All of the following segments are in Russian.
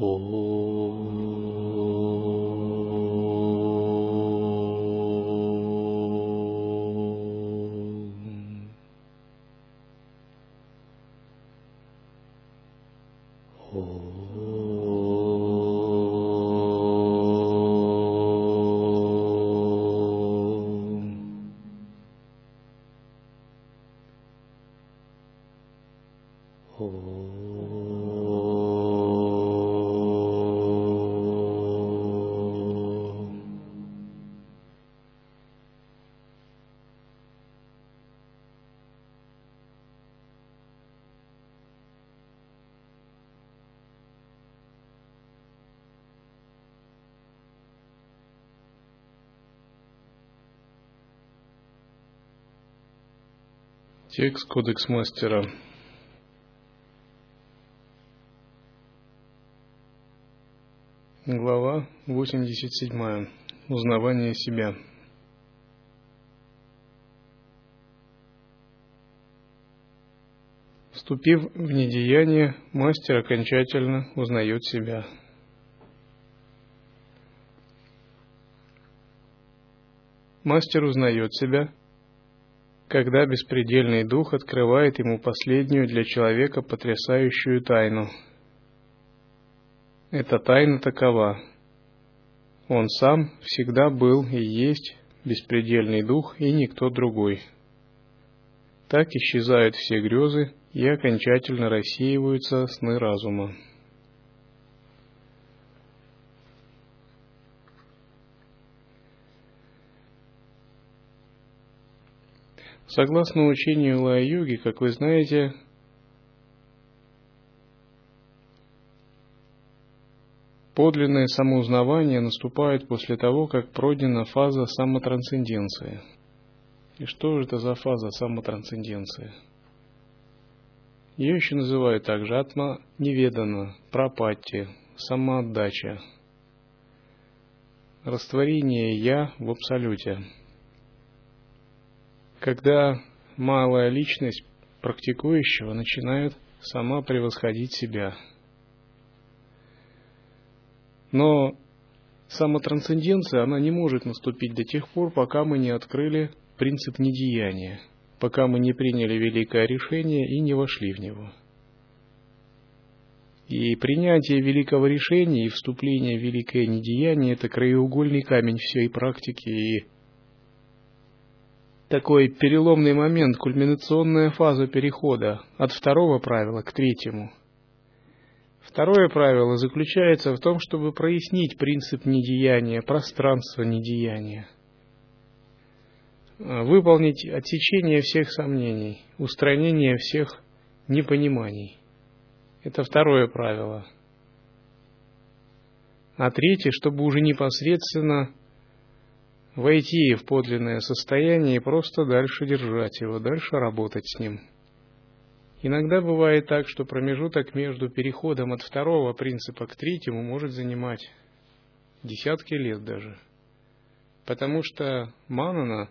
お Текст Кодекс Мастера. Глава 87. Узнавание себя. Вступив в недеяние, мастер окончательно узнает себя. Мастер узнает себя – когда беспредельный дух открывает ему последнюю для человека потрясающую тайну. Эта тайна такова. Он сам всегда был и есть беспредельный дух и никто другой. Так исчезают все грезы и окончательно рассеиваются сны разума. Согласно учению Лая-йоги, как вы знаете, подлинное самоузнавание наступает после того, как пройдена фаза самотрансценденции. И что же это за фаза самотрансценденции? Ее еще называют также атма неведана, пропатти, самоотдача, растворение «я» в абсолюте – когда малая личность практикующего начинает сама превосходить себя. Но самотрансценденция, она не может наступить до тех пор, пока мы не открыли принцип недеяния, пока мы не приняли великое решение и не вошли в него. И принятие великого решения и вступление в великое недеяние – это краеугольный камень всей практики и такой переломный момент, кульминационная фаза перехода от второго правила к третьему. Второе правило заключается в том, чтобы прояснить принцип недеяния, пространство недеяния. Выполнить отсечение всех сомнений, устранение всех непониманий. Это второе правило. А третье, чтобы уже непосредственно войти в подлинное состояние и просто дальше держать его, дальше работать с ним. Иногда бывает так, что промежуток между переходом от второго принципа к третьему может занимать десятки лет даже. Потому что манана,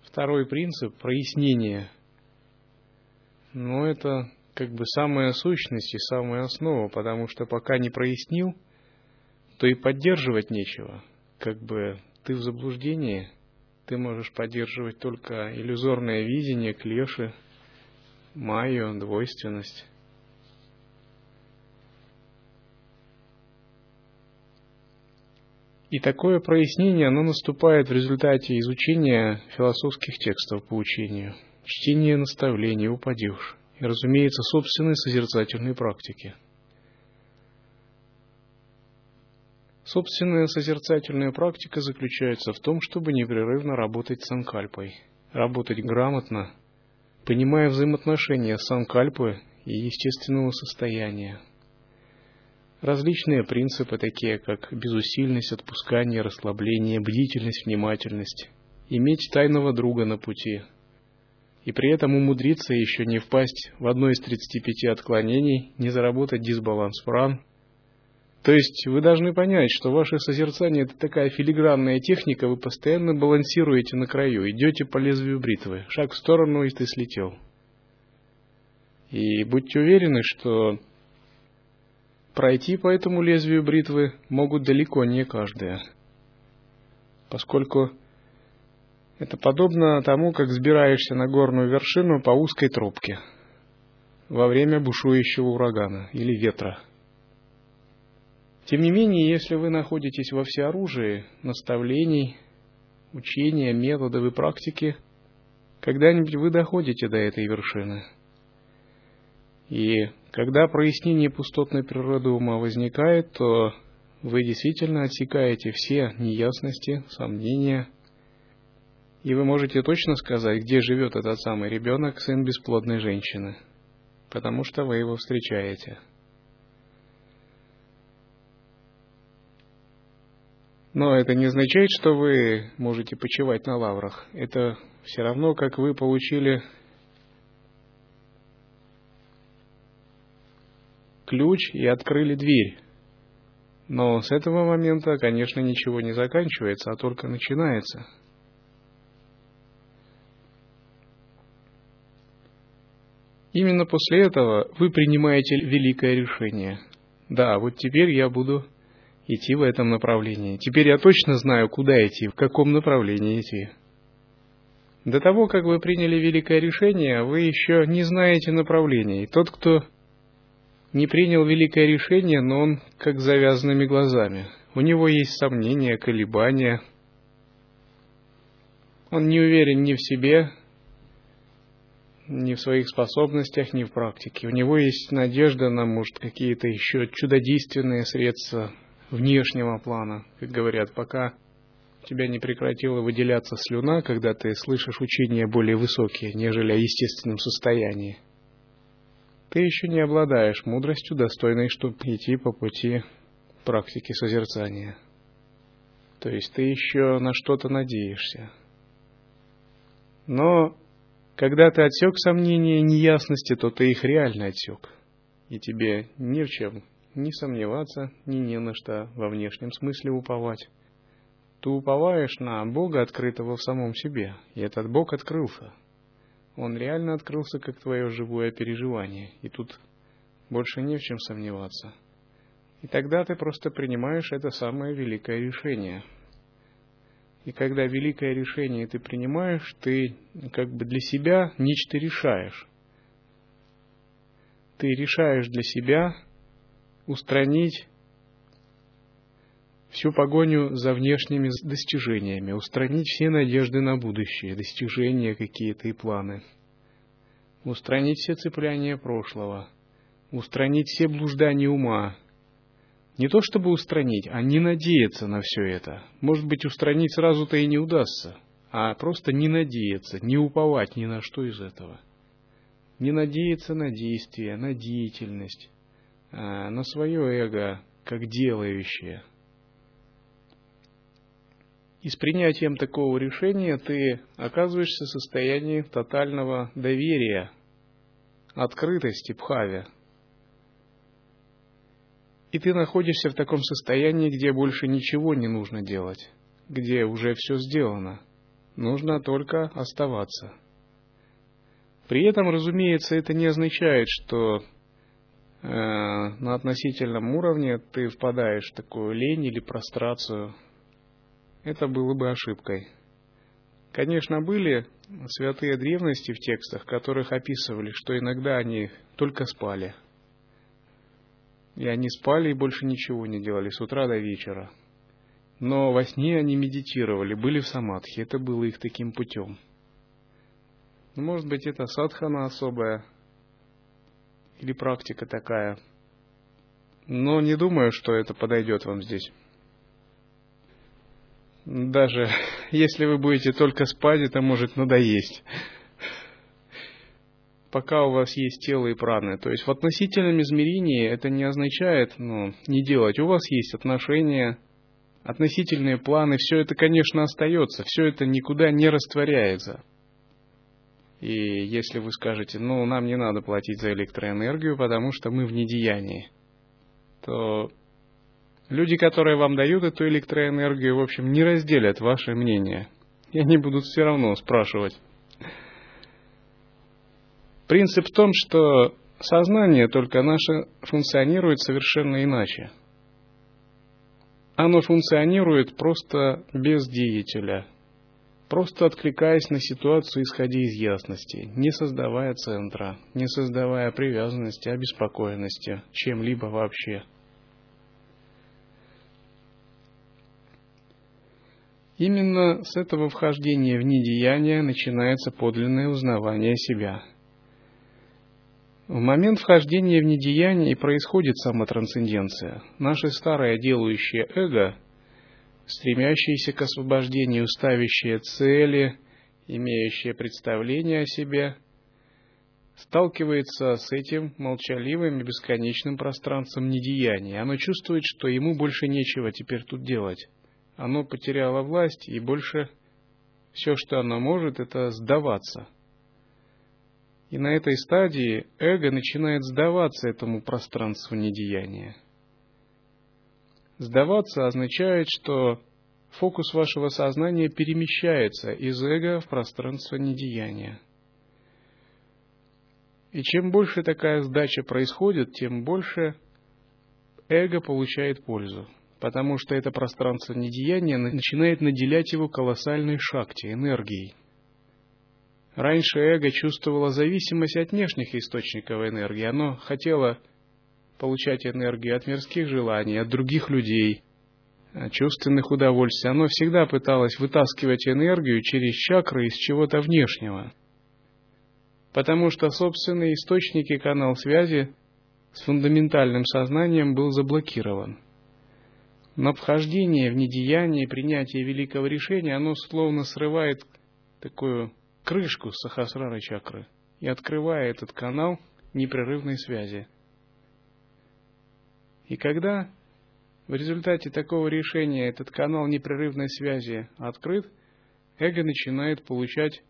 второй принцип, прояснение, но это как бы самая сущность и самая основа, потому что пока не прояснил, то и поддерживать нечего. Как бы ты в заблуждении, ты можешь поддерживать только иллюзорное видение, клеши, майю, двойственность. И такое прояснение, оно наступает в результате изучения философских текстов по учению, чтения наставлений, упадешь, и, разумеется, собственной созерцательной практики – Собственная созерцательная практика заключается в том, чтобы непрерывно работать санкальпой, работать грамотно, понимая взаимоотношения санкальпы и естественного состояния. Различные принципы, такие как безусильность, отпускание, расслабление, бдительность, внимательность, иметь тайного друга на пути, и при этом умудриться еще не впасть в одно из 35 отклонений, не заработать дисбаланс пран, то есть вы должны понять, что ваше созерцание это такая филигранная техника, вы постоянно балансируете на краю, идете по лезвию бритвы, шаг в сторону, и ты слетел. И будьте уверены, что пройти по этому лезвию бритвы могут далеко не каждая, поскольку это подобно тому, как сбираешься на горную вершину по узкой тропке во время бушующего урагана или ветра. Тем не менее, если вы находитесь во всеоружии наставлений, учения, методов и практики, когда-нибудь вы доходите до этой вершины. И когда прояснение пустотной природы ума возникает, то вы действительно отсекаете все неясности, сомнения, и вы можете точно сказать, где живет этот самый ребенок, сын бесплодной женщины, потому что вы его встречаете. Но это не означает, что вы можете почивать на лаврах. Это все равно, как вы получили ключ и открыли дверь. Но с этого момента, конечно, ничего не заканчивается, а только начинается. Именно после этого вы принимаете великое решение. Да, вот теперь я буду идти в этом направлении. Теперь я точно знаю, куда идти, в каком направлении идти. До того, как вы приняли великое решение, вы еще не знаете направления. И тот, кто не принял великое решение, но он как завязанными глазами. У него есть сомнения, колебания. Он не уверен ни в себе, ни в своих способностях, ни в практике. У него есть надежда на, может, какие-то еще чудодейственные средства внешнего плана, как говорят, пока тебя не прекратила выделяться слюна, когда ты слышишь учения более высокие, нежели о естественном состоянии. Ты еще не обладаешь мудростью, достойной, чтобы идти по пути практики созерцания. То есть ты еще на что-то надеешься. Но когда ты отсек сомнения и неясности, то ты их реально отсек. И тебе ни в чем не сомневаться, ни не на что во внешнем смысле уповать. Ты уповаешь на Бога, открытого в самом себе, и этот Бог открылся. Он реально открылся как твое живое переживание, и тут больше не в чем сомневаться. И тогда ты просто принимаешь это самое великое решение. И когда великое решение ты принимаешь, ты как бы для себя нечто решаешь. Ты решаешь для себя устранить всю погоню за внешними достижениями, устранить все надежды на будущее, достижения какие-то и планы, устранить все цепляния прошлого, устранить все блуждания ума. Не то чтобы устранить, а не надеяться на все это. Может быть, устранить сразу-то и не удастся, а просто не надеяться, не уповать ни на что из этого. Не надеяться на действие, на деятельность, на свое эго как делающее. И с принятием такого решения ты оказываешься в состоянии тотального доверия, открытости, пхави. И ты находишься в таком состоянии, где больше ничего не нужно делать, где уже все сделано. Нужно только оставаться. При этом, разумеется, это не означает, что Э, на относительном уровне ты впадаешь в такую лень или прострацию, это было бы ошибкой. Конечно, были святые древности в текстах, которых описывали, что иногда они только спали. И они спали и больше ничего не делали с утра до вечера. Но во сне они медитировали, были в самадхи, это было их таким путем. Может быть, это садхана особая, или практика такая. Но не думаю, что это подойдет вам здесь. Даже если вы будете только спать, это может надоесть. Пока у вас есть тело и праны. То есть в относительном измерении это не означает ну, не делать. У вас есть отношения, относительные планы, все это, конечно, остается, все это никуда не растворяется. И если вы скажете, ну, нам не надо платить за электроэнергию, потому что мы в недеянии, то люди, которые вам дают эту электроэнергию, в общем, не разделят ваше мнение. И они будут все равно спрашивать. Принцип в том, что сознание, только наше функционирует совершенно иначе. Оно функционирует просто без деятеля, просто откликаясь на ситуацию, исходя из ясности, не создавая центра, не создавая привязанности, обеспокоенности чем-либо вообще. Именно с этого вхождения в недеяние начинается подлинное узнавание себя. В момент вхождения в недеяние происходит самотрансценденция. Наше старое делающее эго – стремящиеся к освобождению, ставящие цели, имеющие представление о себе, сталкивается с этим молчаливым и бесконечным пространством недеяния. Оно чувствует, что ему больше нечего теперь тут делать. Оно потеряло власть, и больше все, что оно может, это сдаваться. И на этой стадии эго начинает сдаваться этому пространству недеяния – Сдаваться означает, что фокус вашего сознания перемещается из эго в пространство недеяния. И чем больше такая сдача происходит, тем больше эго получает пользу, потому что это пространство недеяния начинает наделять его колоссальной шакти, энергией. Раньше эго чувствовало зависимость от внешних источников энергии. Оно хотело получать энергию от мирских желаний, от других людей, от чувственных удовольствий. Оно всегда пыталось вытаскивать энергию через чакры из чего-то внешнего. Потому что собственный источник и канал связи с фундаментальным сознанием был заблокирован. Но вхождение в недеяние принятие великого решения, оно словно срывает такую крышку сахасрара чакры и открывает этот канал непрерывной связи. И когда в результате такого решения этот канал непрерывной связи открыт, эго начинает получать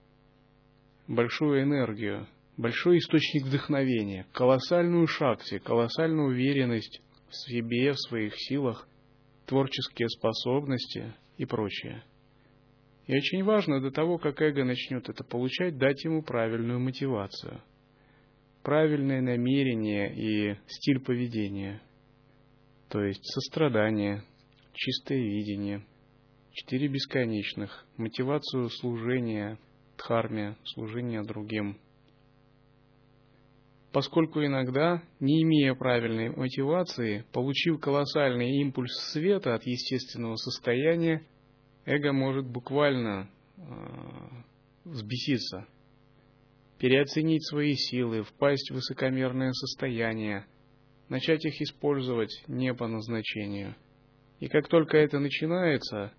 большую энергию, большой источник вдохновения, колоссальную шакти, колоссальную уверенность в себе, в своих силах, творческие способности и прочее. И очень важно до того, как эго начнет это получать, дать ему правильную мотивацию, правильное намерение и стиль поведения – то есть сострадание, чистое видение, четыре бесконечных, мотивацию служения, дхарме, служения другим. Поскольку иногда, не имея правильной мотивации, получив колоссальный импульс света от естественного состояния, эго может буквально э, взбеситься, переоценить свои силы, впасть в высокомерное состояние – начать их использовать не по назначению. И как только это начинается,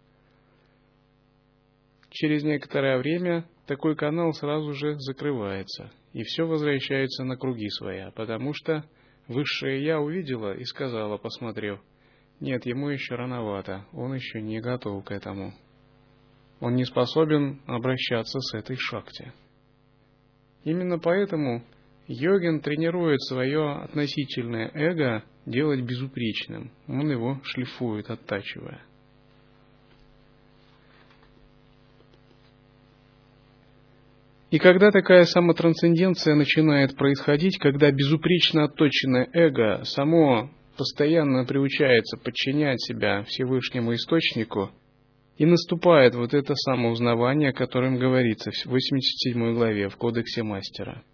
через некоторое время такой канал сразу же закрывается, и все возвращается на круги своя, потому что высшее Я увидела и сказала, посмотрев, нет, ему еще рановато, он еще не готов к этому. Он не способен обращаться с этой шахте. Именно поэтому Йогин тренирует свое относительное эго делать безупречным. Он его шлифует, оттачивая. И когда такая самотрансценденция начинает происходить, когда безупречно отточенное эго само постоянно приучается подчинять себя Всевышнему Источнику, и наступает вот это самоузнавание, о котором говорится в 87 главе в Кодексе Мастера –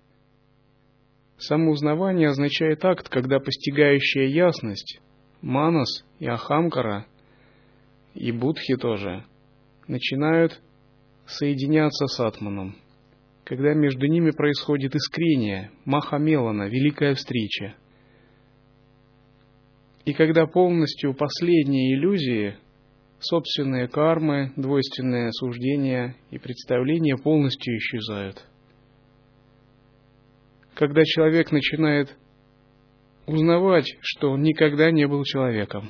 Самоузнавание означает акт, когда постигающая ясность, манас и ахамкара, и будхи тоже, начинают соединяться с атманом, когда между ними происходит искрение, махамелана, великая встреча. И когда полностью последние иллюзии, собственные кармы, двойственные суждения и представления полностью исчезают – когда человек начинает узнавать, что он никогда не был человеком.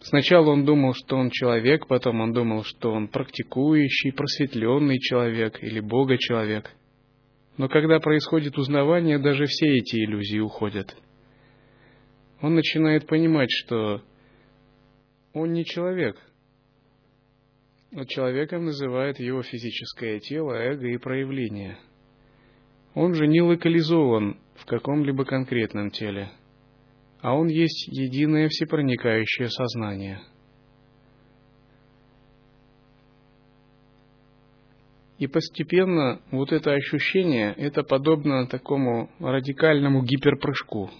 Сначала он думал, что он человек, потом он думал, что он практикующий, просветленный человек или Бога-человек. Но когда происходит узнавание, даже все эти иллюзии уходят. Он начинает понимать, что он не человек. Но человеком называет его физическое тело, эго и проявление – он же не локализован в каком-либо конкретном теле, а он есть единое всепроникающее сознание. И постепенно вот это ощущение, это подобно такому радикальному гиперпрыжку.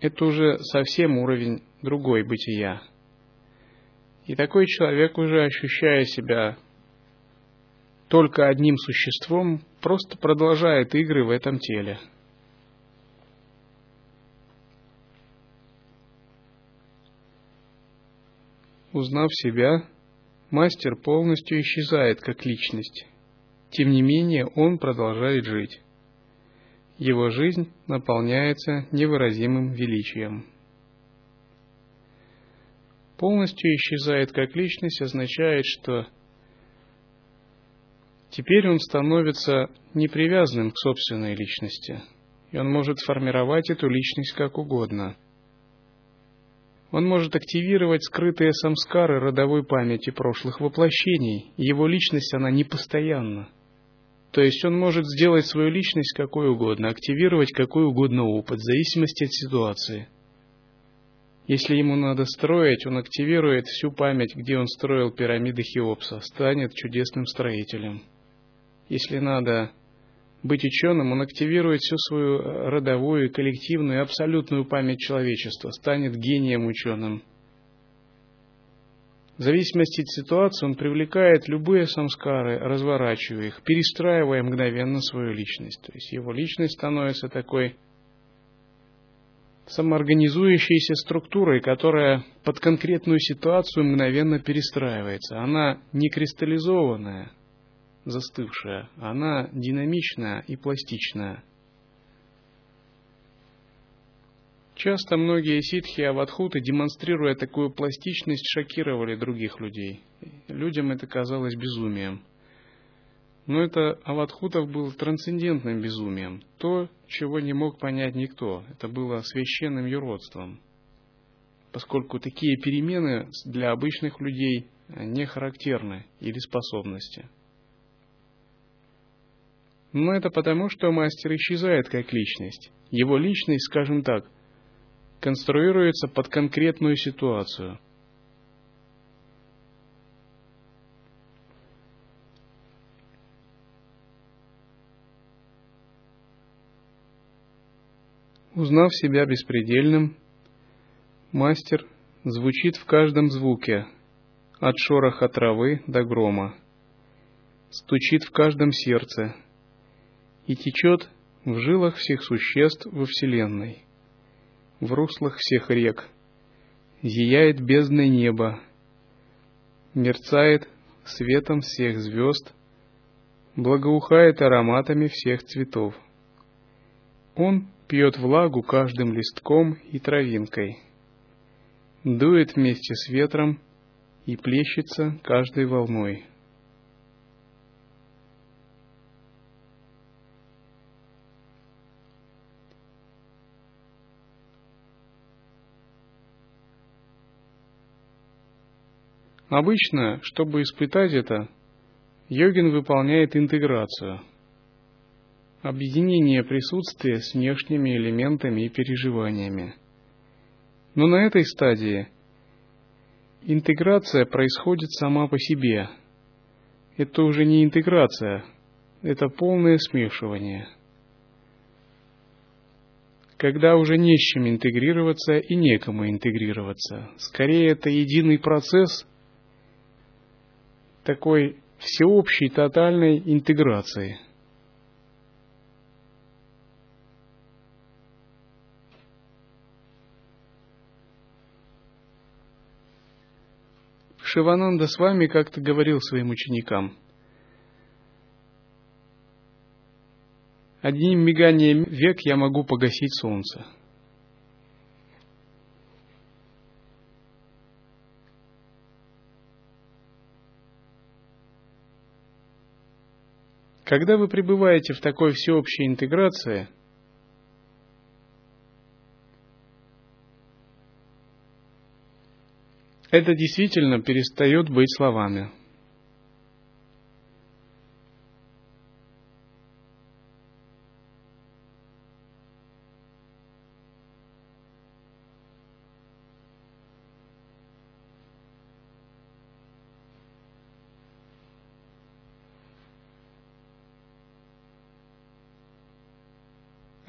Это уже совсем уровень другой бытия. И такой человек уже ощущая себя только одним существом, просто продолжает игры в этом теле. Узнав себя, мастер полностью исчезает как личность. Тем не менее, он продолжает жить. Его жизнь наполняется невыразимым величием. Полностью исчезает как личность означает, что Теперь он становится непривязанным к собственной личности, и он может формировать эту личность как угодно. Он может активировать скрытые самскары родовой памяти прошлых воплощений, и его личность, она непостоянна. То есть он может сделать свою личность какой угодно, активировать какой угодно опыт, в зависимости от ситуации. Если ему надо строить, он активирует всю память, где он строил пирамиды Хеопса, станет чудесным строителем – если надо быть ученым, он активирует всю свою родовую, коллективную абсолютную память человечества, станет гением ученым. В зависимости от ситуации он привлекает любые самскары, разворачивая их, перестраивая мгновенно свою личность. То есть его личность становится такой самоорганизующейся структурой, которая под конкретную ситуацию мгновенно перестраивается. Она не кристаллизованная – застывшая, она динамичная и пластичная. Часто многие ситхи и аватхуты, демонстрируя такую пластичность, шокировали других людей. Людям это казалось безумием. Но это аватхутов было трансцендентным безумием, то, чего не мог понять никто. Это было священным юродством, поскольку такие перемены для обычных людей не характерны или способности. Но это потому, что мастер исчезает как личность. Его личность, скажем так, конструируется под конкретную ситуацию. Узнав себя беспредельным, мастер звучит в каждом звуке, от шороха травы до грома, стучит в каждом сердце, и течет в жилах всех существ во Вселенной, в руслах всех рек, зияет бездной неба, мерцает светом всех звезд, благоухает ароматами всех цветов. Он пьет влагу каждым листком и травинкой, дует вместе с ветром и плещется каждой волной. Обычно, чтобы испытать это, йогин выполняет интеграцию, объединение присутствия с внешними элементами и переживаниями. Но на этой стадии интеграция происходит сама по себе. Это уже не интеграция, это полное смешивание. Когда уже не с чем интегрироваться и некому интегрироваться. Скорее, это единый процесс – такой всеобщей тотальной интеграции. Шивананда с вами как-то говорил своим ученикам. Одним миганием век я могу погасить солнце. Когда вы пребываете в такой всеобщей интеграции, это действительно перестает быть словами.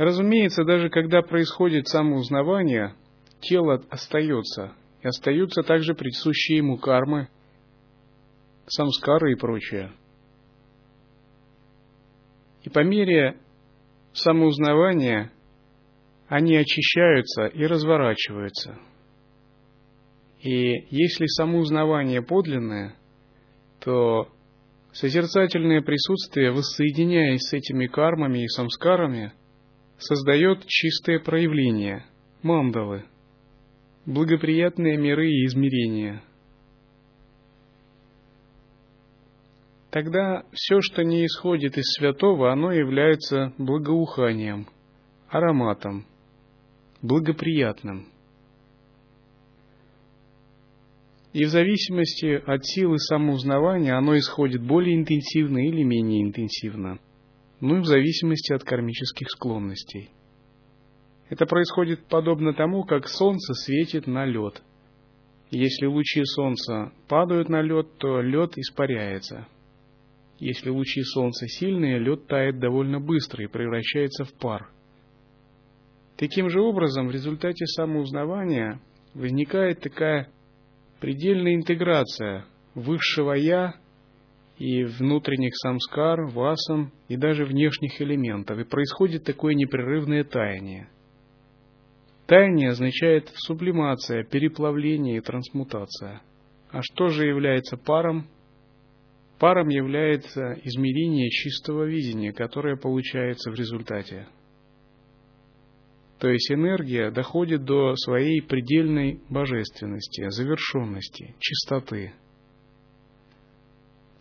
Разумеется, даже когда происходит самоузнавание, тело остается, и остаются также присущие ему кармы, самскары и прочее. И по мере самоузнавания они очищаются и разворачиваются. И если самоузнавание подлинное, то созерцательное присутствие, воссоединяясь с этими кармами и самскарами, создает чистое проявление, мандалы, благоприятные миры и измерения. Тогда все, что не исходит из святого, оно является благоуханием, ароматом, благоприятным. И в зависимости от силы самоузнавания оно исходит более интенсивно или менее интенсивно, ну и в зависимости от кармических склонностей. Это происходит подобно тому, как солнце светит на лед. Если лучи солнца падают на лед, то лед испаряется. Если лучи солнца сильные, лед тает довольно быстро и превращается в пар. Таким же образом, в результате самоузнавания возникает такая предельная интеграция высшего «я» и внутренних самскар, васам и даже внешних элементов, и происходит такое непрерывное таяние. Таяние означает сублимация, переплавление и трансмутация. А что же является паром? Паром является измерение чистого видения, которое получается в результате. То есть энергия доходит до своей предельной божественности, завершенности, чистоты.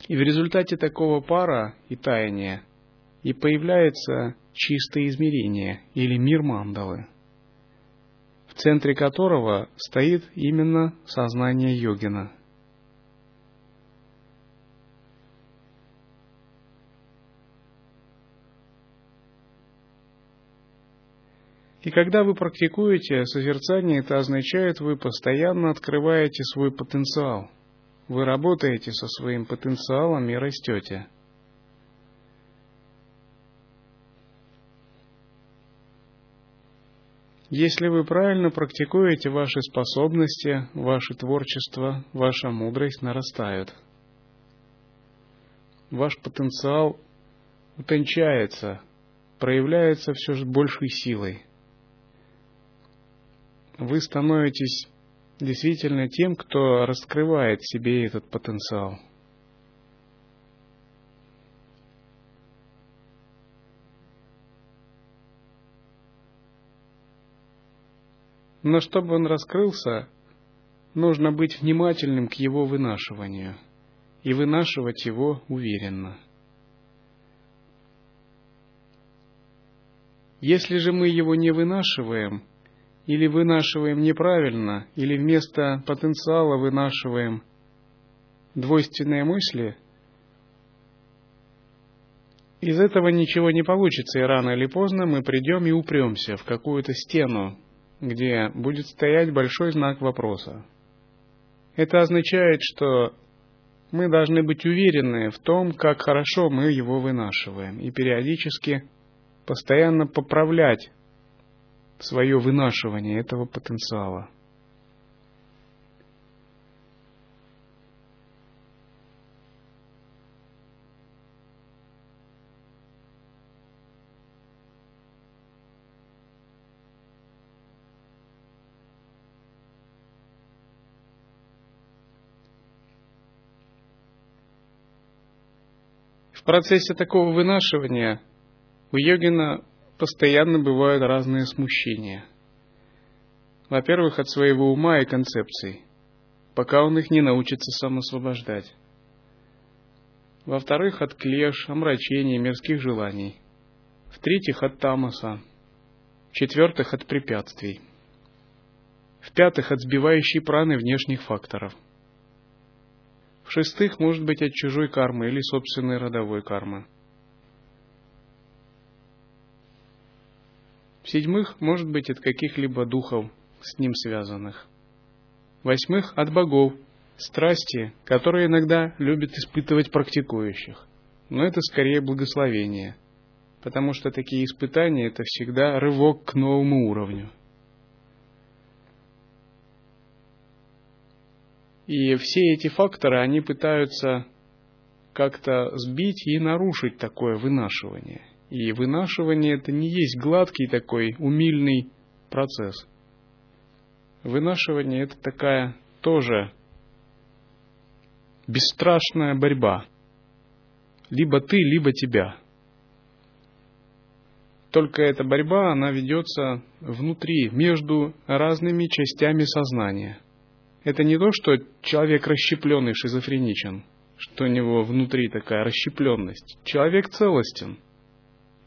И в результате такого пара и таяния и появляется чистое измерение или мир мандалы, в центре которого стоит именно сознание йогина – И когда вы практикуете созерцание, это означает, вы постоянно открываете свой потенциал. Вы работаете со своим потенциалом и растете. Если вы правильно практикуете ваши способности, ваше творчество, ваша мудрость нарастают. Ваш потенциал утончается, проявляется все же большей силой – вы становитесь действительно тем, кто раскрывает себе этот потенциал. Но чтобы он раскрылся, нужно быть внимательным к его вынашиванию и вынашивать его уверенно. Если же мы его не вынашиваем – или вынашиваем неправильно, или вместо потенциала вынашиваем двойственные мысли, из этого ничего не получится, и рано или поздно мы придем и упремся в какую-то стену, где будет стоять большой знак вопроса. Это означает, что мы должны быть уверены в том, как хорошо мы его вынашиваем, и периодически постоянно поправлять свое вынашивание этого потенциала. В процессе такого вынашивания у йогина постоянно бывают разные смущения. Во-первых, от своего ума и концепций, пока он их не научится сам освобождать. Во-вторых, от клеш, омрачений, мирских желаний. В-третьих, от тамаса. В-четвертых, от препятствий. В-пятых, от сбивающей праны внешних факторов. В-шестых, может быть, от чужой кармы или собственной родовой кармы. В-седьмых, может быть, от каких-либо духов с ним связанных. Восьмых, от богов, страсти, которые иногда любят испытывать практикующих. Но это скорее благословение. Потому что такие испытания – это всегда рывок к новому уровню. И все эти факторы, они пытаются как-то сбить и нарушить такое вынашивание. И вынашивание это не есть гладкий такой умильный процесс. Вынашивание это такая тоже бесстрашная борьба. Либо ты, либо тебя. Только эта борьба, она ведется внутри, между разными частями сознания. Это не то, что человек расщепленный, шизофреничен, что у него внутри такая расщепленность. Человек целостен,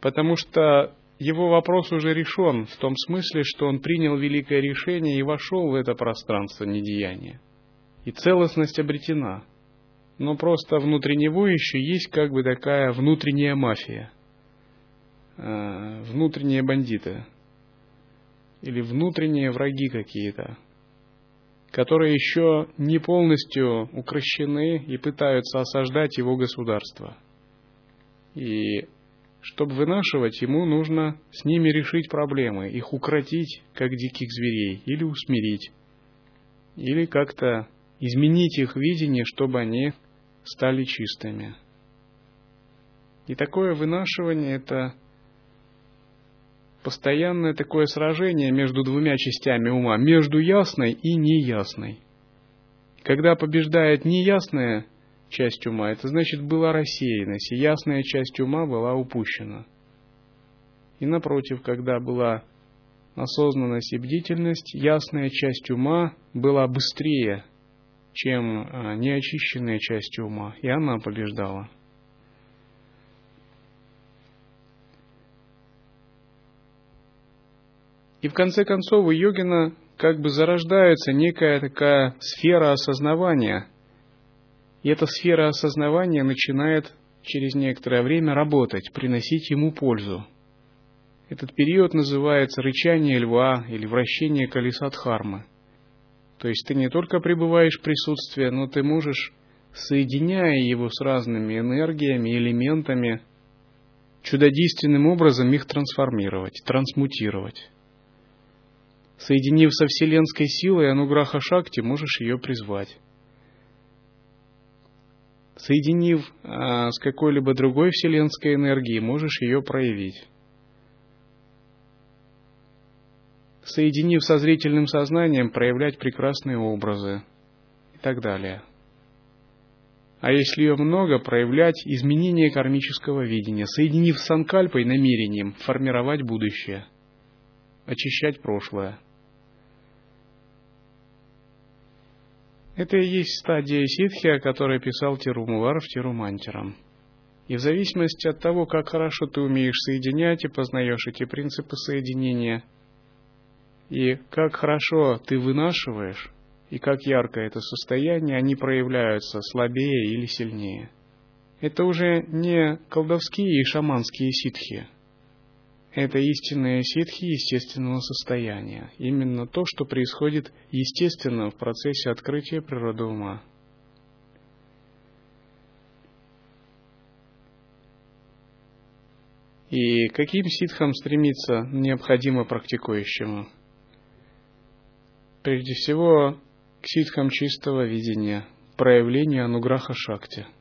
потому что его вопрос уже решен в том смысле, что он принял великое решение и вошел в это пространство недеяния. И целостность обретена – но просто внутри него еще есть как бы такая внутренняя мафия, э, внутренние бандиты или внутренние враги какие-то, которые еще не полностью укращены и пытаются осаждать его государство. И чтобы вынашивать, ему нужно с ними решить проблемы, их укротить, как диких зверей, или усмирить, или как-то изменить их видение, чтобы они стали чистыми. И такое вынашивание – это постоянное такое сражение между двумя частями ума, между ясной и неясной. Когда побеждает неясная часть ума, это значит была рассеянность, и ясная часть ума была упущена. И напротив, когда была осознанность и бдительность, ясная часть ума была быстрее чем а, неочищенная часть ума, и она побеждала. И в конце концов у йогина как бы зарождается некая такая сфера осознавания. И эта сфера осознавания начинает через некоторое время работать, приносить ему пользу. Этот период называется рычание льва или вращение колеса Дхармы – то есть ты не только пребываешь в присутствии, но ты можешь, соединяя его с разными энергиями, элементами, чудодейственным образом их трансформировать, трансмутировать. Соединив со вселенской силой Ануграха Шакти, можешь ее призвать. Соединив а, с какой-либо другой вселенской энергией, можешь ее проявить. соединив со зрительным сознанием, проявлять прекрасные образы и так далее. А если ее много, проявлять изменение кармического видения, соединив с санкальпой намерением формировать будущее, очищать прошлое. Это и есть стадия ситхи, о которой писал Тирумувар в Тирумантерам. И в зависимости от того, как хорошо ты умеешь соединять и познаешь эти принципы соединения – и как хорошо ты вынашиваешь, и как ярко это состояние, они проявляются слабее или сильнее. Это уже не колдовские и шаманские ситхи. Это истинные ситхи естественного состояния. Именно то, что происходит естественно в процессе открытия природы ума. И каким ситхам стремиться необходимо практикующему? прежде всего к ситхам чистого видения, проявления ануграха шакти –